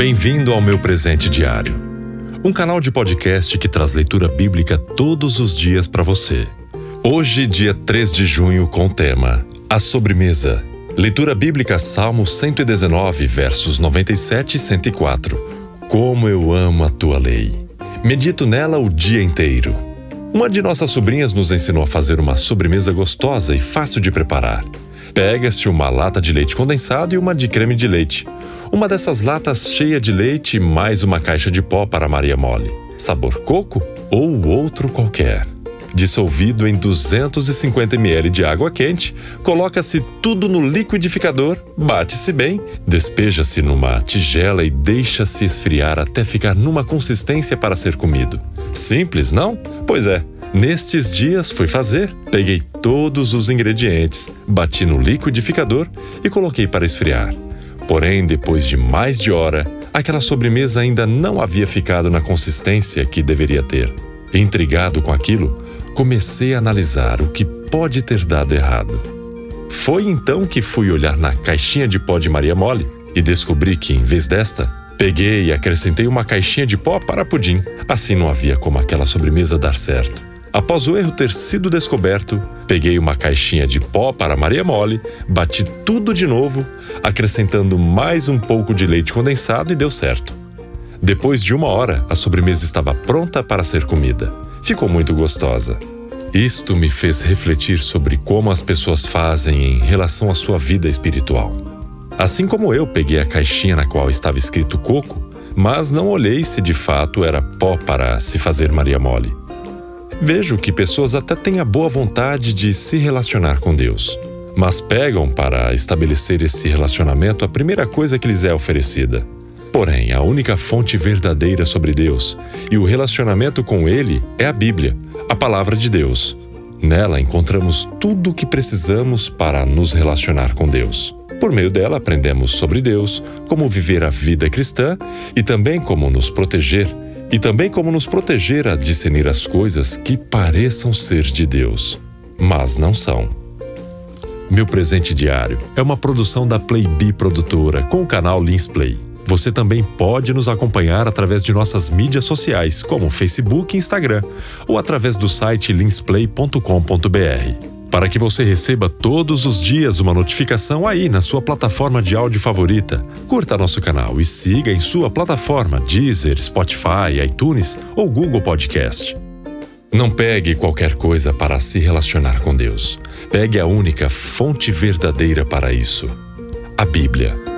Bem-vindo ao meu presente diário. Um canal de podcast que traz leitura bíblica todos os dias para você. Hoje, dia 3 de junho, com o tema A Sobremesa. Leitura bíblica Salmo 119, versos 97 e 104. Como eu amo a tua lei. Medito nela o dia inteiro. Uma de nossas sobrinhas nos ensinou a fazer uma sobremesa gostosa e fácil de preparar. Pega-se uma lata de leite condensado e uma de creme de leite. Uma dessas latas cheia de leite mais uma caixa de pó para Maria Mole. Sabor coco ou outro qualquer. Dissolvido em 250 ml de água quente, coloca-se tudo no liquidificador, bate-se bem, despeja-se numa tigela e deixa-se esfriar até ficar numa consistência para ser comido. Simples, não? Pois é. Nestes dias fui fazer. Peguei todos os ingredientes, bati no liquidificador e coloquei para esfriar. Porém, depois de mais de hora, aquela sobremesa ainda não havia ficado na consistência que deveria ter. Intrigado com aquilo, comecei a analisar o que pode ter dado errado. Foi então que fui olhar na caixinha de pó de Maria Mole e descobri que, em vez desta, peguei e acrescentei uma caixinha de pó para pudim. Assim não havia como aquela sobremesa dar certo. Após o erro ter sido descoberto, peguei uma caixinha de pó para Maria Mole, bati tudo de novo, acrescentando mais um pouco de leite condensado e deu certo. Depois de uma hora, a sobremesa estava pronta para ser comida. Ficou muito gostosa. Isto me fez refletir sobre como as pessoas fazem em relação à sua vida espiritual. Assim como eu peguei a caixinha na qual estava escrito coco, mas não olhei se de fato era pó para se fazer Maria Mole. Vejo que pessoas até têm a boa vontade de se relacionar com Deus, mas pegam para estabelecer esse relacionamento a primeira coisa que lhes é oferecida. Porém, a única fonte verdadeira sobre Deus e o relacionamento com Ele é a Bíblia, a Palavra de Deus. Nela encontramos tudo o que precisamos para nos relacionar com Deus. Por meio dela aprendemos sobre Deus, como viver a vida cristã e também como nos proteger e também como nos proteger a discernir as coisas que pareçam ser de Deus, mas não são. Meu presente diário é uma produção da Playbee Produtora com o canal Lins Play. Você também pode nos acompanhar através de nossas mídias sociais, como Facebook e Instagram, ou através do site linsplay.com.br para que você receba todos os dias uma notificação aí na sua plataforma de áudio favorita. Curta nosso canal e siga em sua plataforma Deezer, Spotify, iTunes ou Google Podcast. Não pegue qualquer coisa para se relacionar com Deus. Pegue a única fonte verdadeira para isso: a Bíblia.